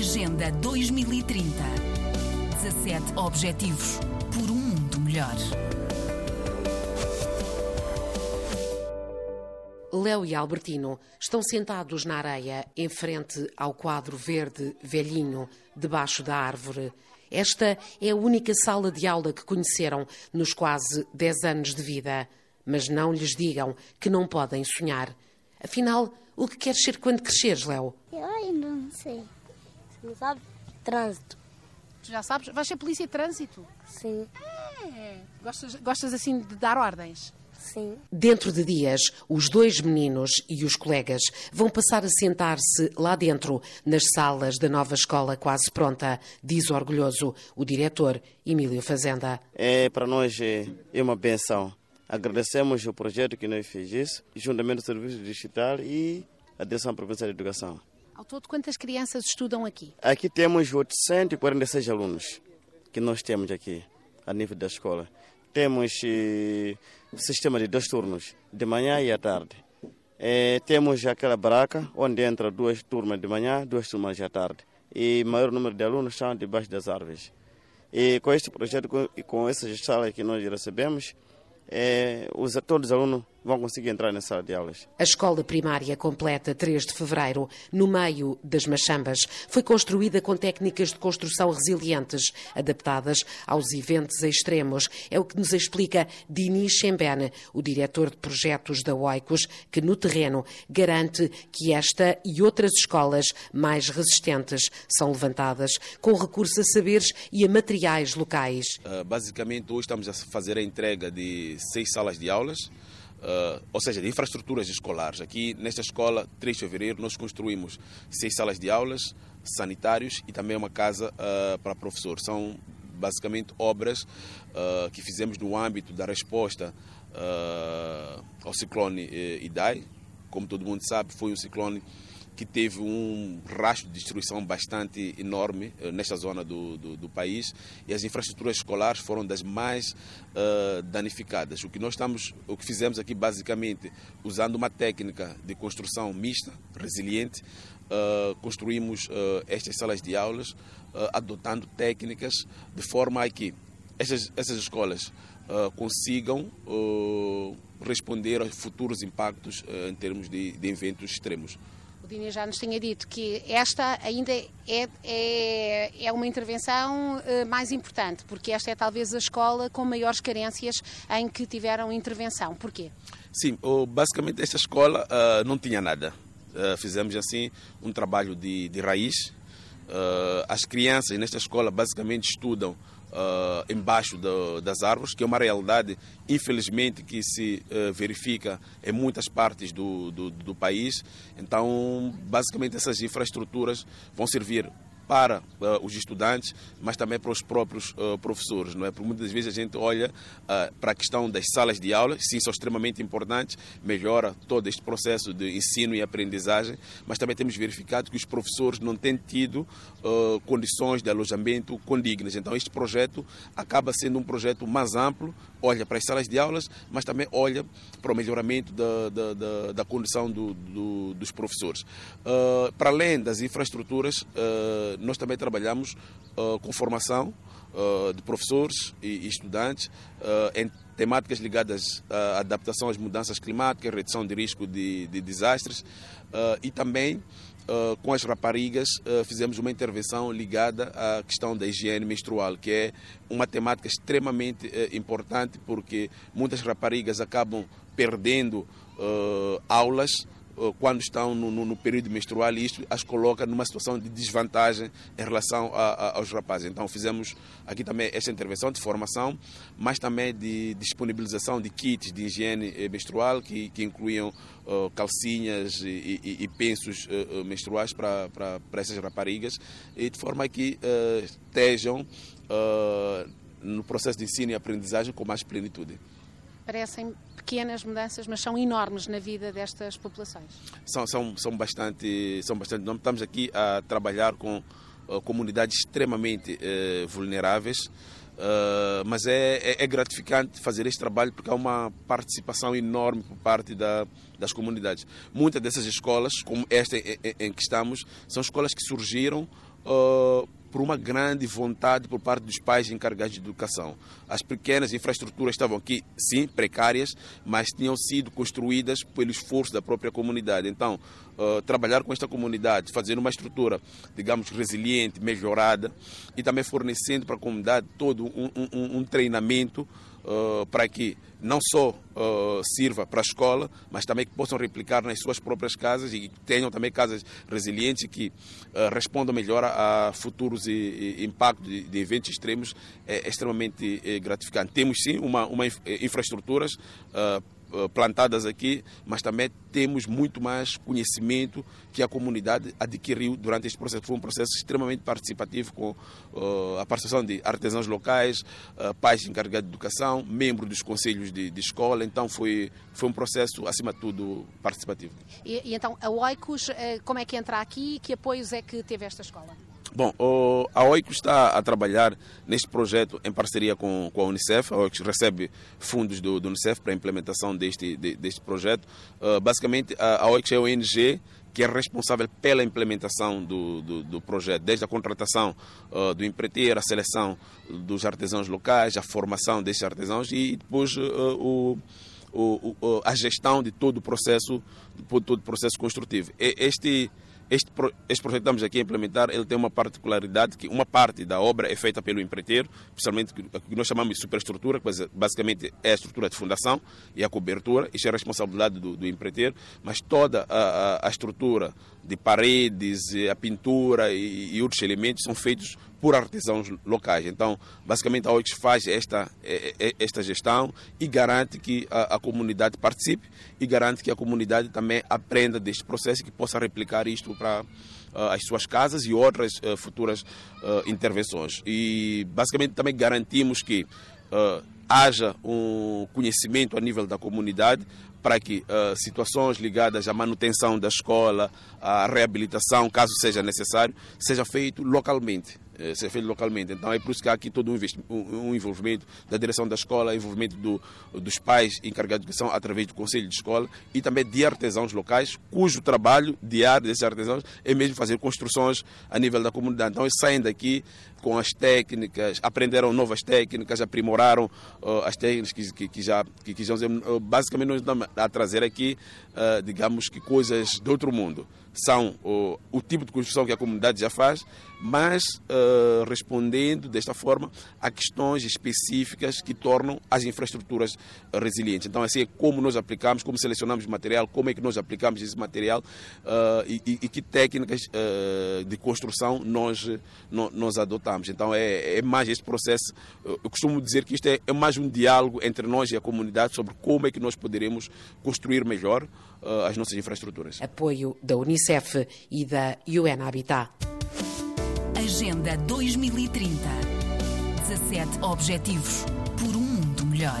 Agenda 2030. 17 Objetivos por um mundo melhor. Léo e Albertino estão sentados na areia, em frente ao quadro verde velhinho, debaixo da árvore. Esta é a única sala de aula que conheceram nos quase 10 anos de vida. Mas não lhes digam que não podem sonhar. Afinal, o que queres ser quando cresceres, Léo? Eu ainda não sei. Não sabe? Trânsito. Tu já sabes? Vais ser polícia de trânsito? Sim, É. Gostas, gostas assim de dar ordens? sim. Dentro de dias, os dois meninos e os colegas vão passar a sentar-se lá dentro, nas salas da nova escola quase pronta, diz orgulhoso o diretor Emílio Fazenda. É, para nós é, é uma benção. Agradecemos o projeto que nós fez isso, juntamente do Serviço Digital e a Direção Provincial de Educação. Ao todo, quantas crianças estudam aqui? Aqui temos 846 alunos que nós temos aqui, a nível da escola. Temos eh, sistema de dois turnos, de manhã e à tarde. Eh, temos aquela barraca onde entra duas turmas de manhã, duas turmas à tarde. E o maior número de alunos estão debaixo das árvores. E com este projeto e com essas salas que nós recebemos, eh, os, todos os alunos vão conseguir entrar na sala de aulas. A escola primária completa 3 de fevereiro, no meio das Machambas, foi construída com técnicas de construção resilientes, adaptadas aos eventos extremos. É o que nos explica Dini Chembene, o diretor de projetos da Oicos, que no terreno garante que esta e outras escolas mais resistentes são levantadas com recurso a saberes e a materiais locais. Uh, basicamente, hoje estamos a fazer a entrega de seis salas de aulas, uh, ou seja, de infraestruturas escolares. Aqui, nesta escola, 3 de fevereiro, nós construímos seis salas de aulas, sanitários e também uma casa uh, para professores. São basicamente obras uh, que fizemos no âmbito da resposta ao ciclone eh, Idai. Como todo mundo sabe, foi um ciclone que teve um rastro de destruição bastante enorme eh, nesta zona do, do, do país e as infraestruturas escolares foram das mais eh, danificadas. O que nós estamos, o que fizemos aqui basicamente, usando uma técnica de construção mista, resiliente, eh, construímos eh, estas salas de aulas, eh, adotando técnicas de forma a que essas, essas escolas consigam responder aos futuros impactos em termos de, de eventos extremos. Dini já nos tinha dito que esta ainda é, é, é uma intervenção eh, mais importante, porque esta é talvez a escola com maiores carências em que tiveram intervenção. Porquê? Sim, basicamente esta escola ah, não tinha nada. Ah, fizemos assim um trabalho de, de raiz. Ah, as crianças nesta escola basicamente estudam ah, embaixo do- das árvores, que é uma realidade, infelizmente, que se ah, verifica em muitas partes do, do, do país. Então, basicamente, essas infraestruturas vão servir para eh, os estudantes, mas também para os próprios eh, professores, não é? Porque muitas vezes a gente olha eh, para a questão das salas de aula, sim, são extremamente importantes, melhora todo este processo de ensino e aprendizagem, mas também temos verificado que os professores não têm tido condições de alojamento condignas. Então, este projeto acaba sendo um projeto mais amplo, olha para as salas de aulas, mas também olha para o melhoramento da, da, da, da condição do- do- dos professores. Para além das infraestruturas, nós também trabalhamos eh, com formação eh, de professores e, estudantes eh, em temáticas ligadas à adaptação às mudanças climáticas, redução de risco de, de desastres e também Uh, com as raparigas uh, fizemos uma intervenção ligada à questão da higiene menstrual, que é uma temática extremamente uh, importante porque muitas raparigas acabam perdendo aulas quando estão no, no- no período menstrual e isto as coloca numa situação de desvantagem em relação a- a- aos rapazes. Então fizemos aqui também esta intervenção de formação, mas também de disponibilização de kits de higiene eh, menstrual que, que incluíam uh, calcinhas e, e- e pensos uh, menstruais para, para, para essas raparigas e de forma que uh, estejam no processo de ensino e aprendizagem com mais plenitude. Parecem pequenas mudanças, mas são enormes na vida destas populações. são, são, são bastante são bastante nós estamos aqui a trabalhar com uh, comunidades extremamente eh, vulneráveis uh, mas é, é, é gratificante fazer este trabalho porque há uma participação enorme por parte da, das comunidades muitas dessas escolas como esta em, em- em que estamos são escolas que surgiram uh, por uma grande vontade por parte dos pais encarregados de educação. As pequenas infraestruturas estavam aqui, sim, precárias, mas tinham sido construídas pelo esforço da própria comunidade. Então, uh, trabalhar com esta comunidade, fazer uma estrutura, digamos, resiliente, melhorada e também fornecendo para a comunidade todo um, um, um treinamento uh, para que não só uh, sirva para a escola, mas também que possam replicar nas suas próprias casas e tenham também casas resilientes que uh, respondam melhor a, futuros e, e impactos de, de, eventos extremos é, extremamente é, gratificante. Temos sim uma, uma infraestruturas uh, eh, plantadas aqui, mas também temos muito mais conhecimento que a comunidade adquiriu durante este processo. Foi um processo extremamente participativo com uh, a participação de artesãos locais, uh, pais encarregados de educação, membros dos conselhos de, de, escola. Então foi, foi um processo, acima de tudo, participativo. E, e então, a Oicos, como é que entra aqui? Que apoios é que teve esta escola? Bom, a OICO está a trabalhar neste projeto em parceria com, a Unicef. A OICO recebe fundos do, do Unicef para a implementação deste, de, deste projeto. Uh, basicamente, a, a OICO é a ONG que é responsável pela implementação do, do, do projeto, desde a contratação uh, do empreiteiro, a seleção dos artesãos locais, a formação desses artesãos e depois uh, o, o, o, a gestão de todo o processo, todo o processo construtivo. Este este, este projeto que estamos aqui a implementar, ele tem uma particularidade que uma parte da obra é feita pelo empreiteiro, especialmente o que nós chamamos de superestrutura, que basicamente é a estrutura de fundação e a cobertura, isso é a responsabilidade do, do empreiteiro, mas toda a, a, a estrutura de paredes, a pintura e, e, outros elementos são feitos por artesãos locais. Então, basicamente, a OIX faz esta, esta gestão e garante que a, a, comunidade participe e garante que a comunidade também aprenda deste processo e que possa replicar isto para uh, as suas casas e outras uh, futuras uh, intervenções. E, basicamente, também garantimos que haja um conhecimento a nível da comunidade para que uh, situações ligadas à manutenção da escola, à reabilitação, caso seja necessário, seja feito localmente. Eh, ser feito localmente. Então é por isso que há aqui todo um, um envolvimento da direção da escola, envolvimento do, dos pais encarregados de educação através do conselho de escola e também de artesãos locais, cujo trabalho diário desses artesãos é mesmo fazer construções a nível da comunidade. Então eles saem daqui com as técnicas, aprenderam novas técnicas, aprimoraram uh, as técnicas que, que, que já que, que já uh, basicamente nós estamos a trazer aqui, uh, digamos que coisas de outro mundo são o, o, tipo de construção que a comunidade já faz, mas uh, respondendo desta forma a questões específicas que tornam as infraestruturas resilientes. Então, assim é como nós aplicamos, como selecionamos material, como é que nós aplicamos esse material uh, e, e, que técnicas uh, de construção nós, nós adotamos. Então, é, é mais esse processo. Eu costumo dizer que isto é, é mais um diálogo entre nós e a comunidade sobre como é que nós poderemos construir melhor as nossas infraestruturas. Apoio da Unicef e da UN Habitat. Agenda 2030. 17 Objetivos por um mundo melhor.